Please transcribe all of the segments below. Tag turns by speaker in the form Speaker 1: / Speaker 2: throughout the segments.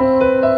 Speaker 1: Música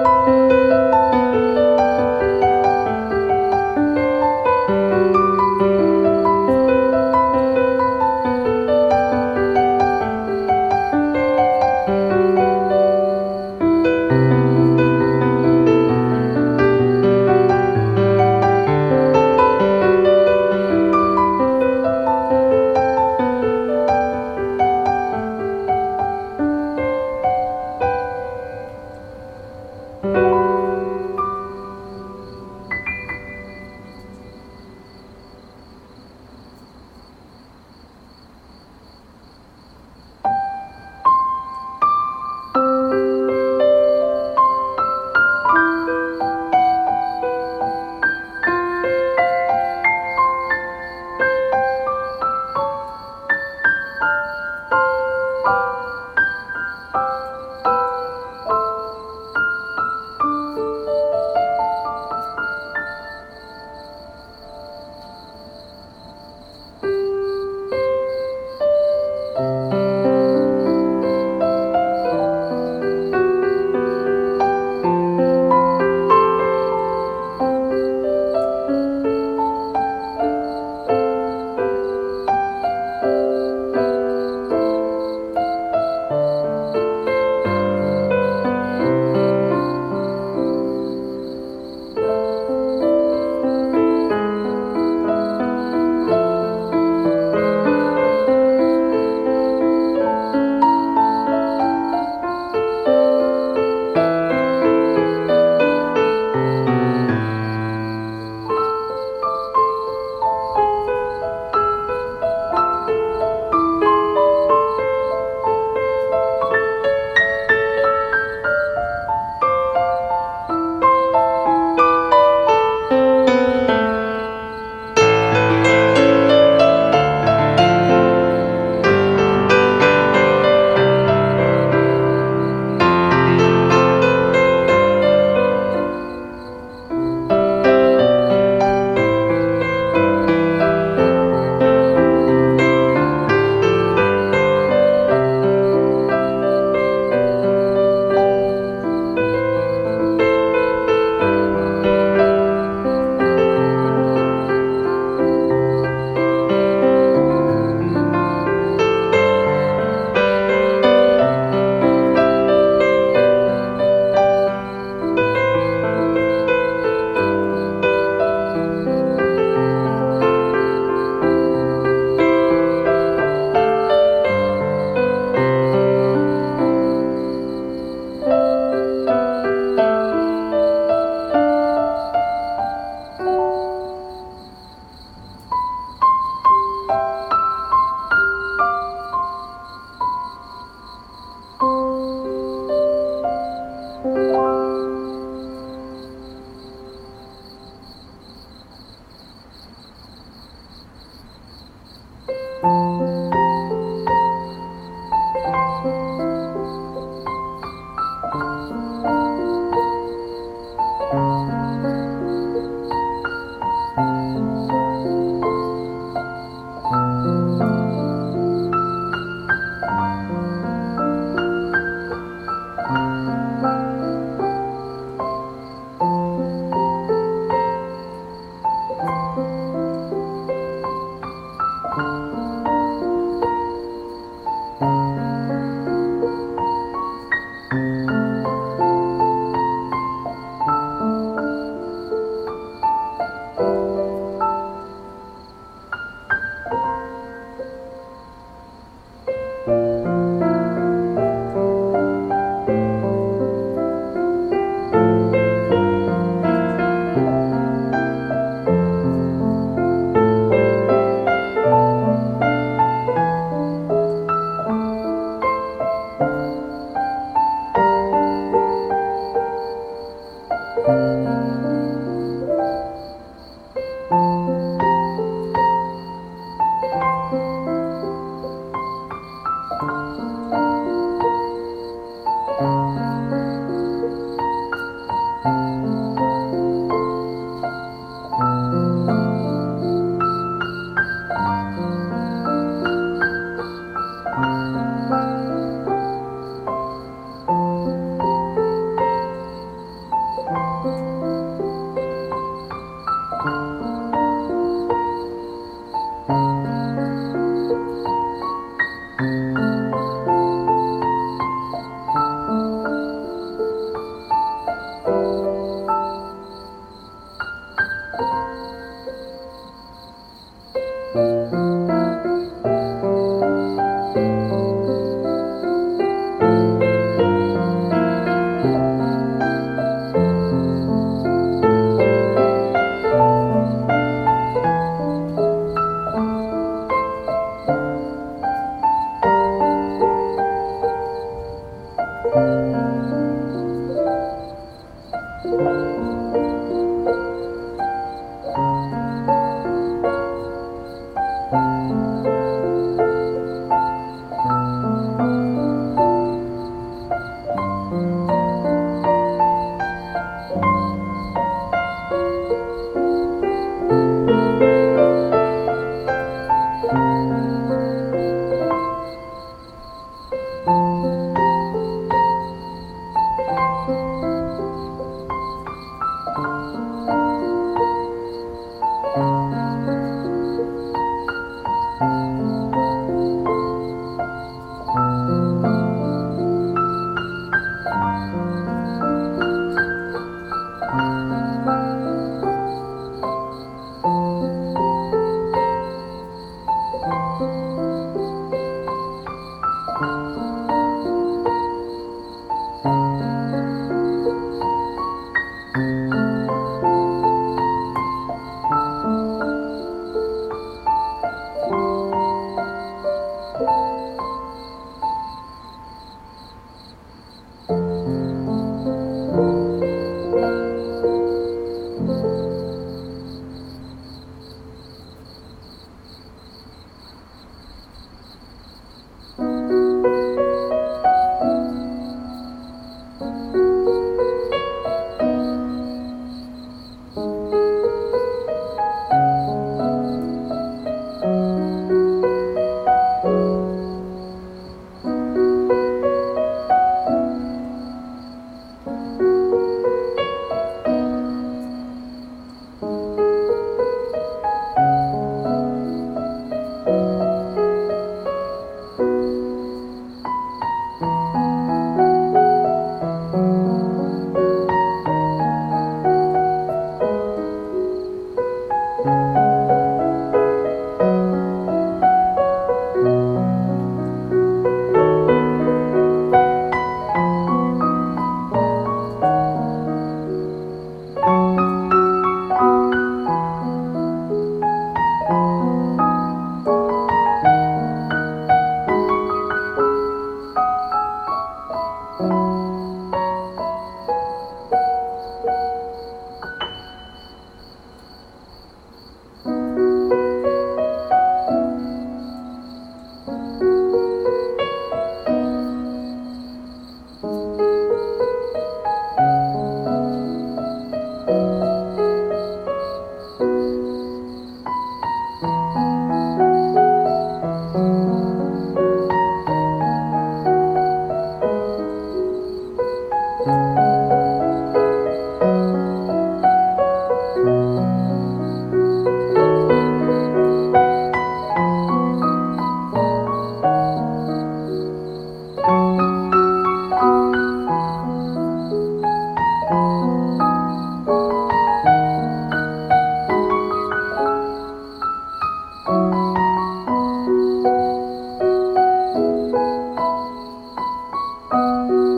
Speaker 1: Oh.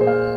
Speaker 1: Thank you.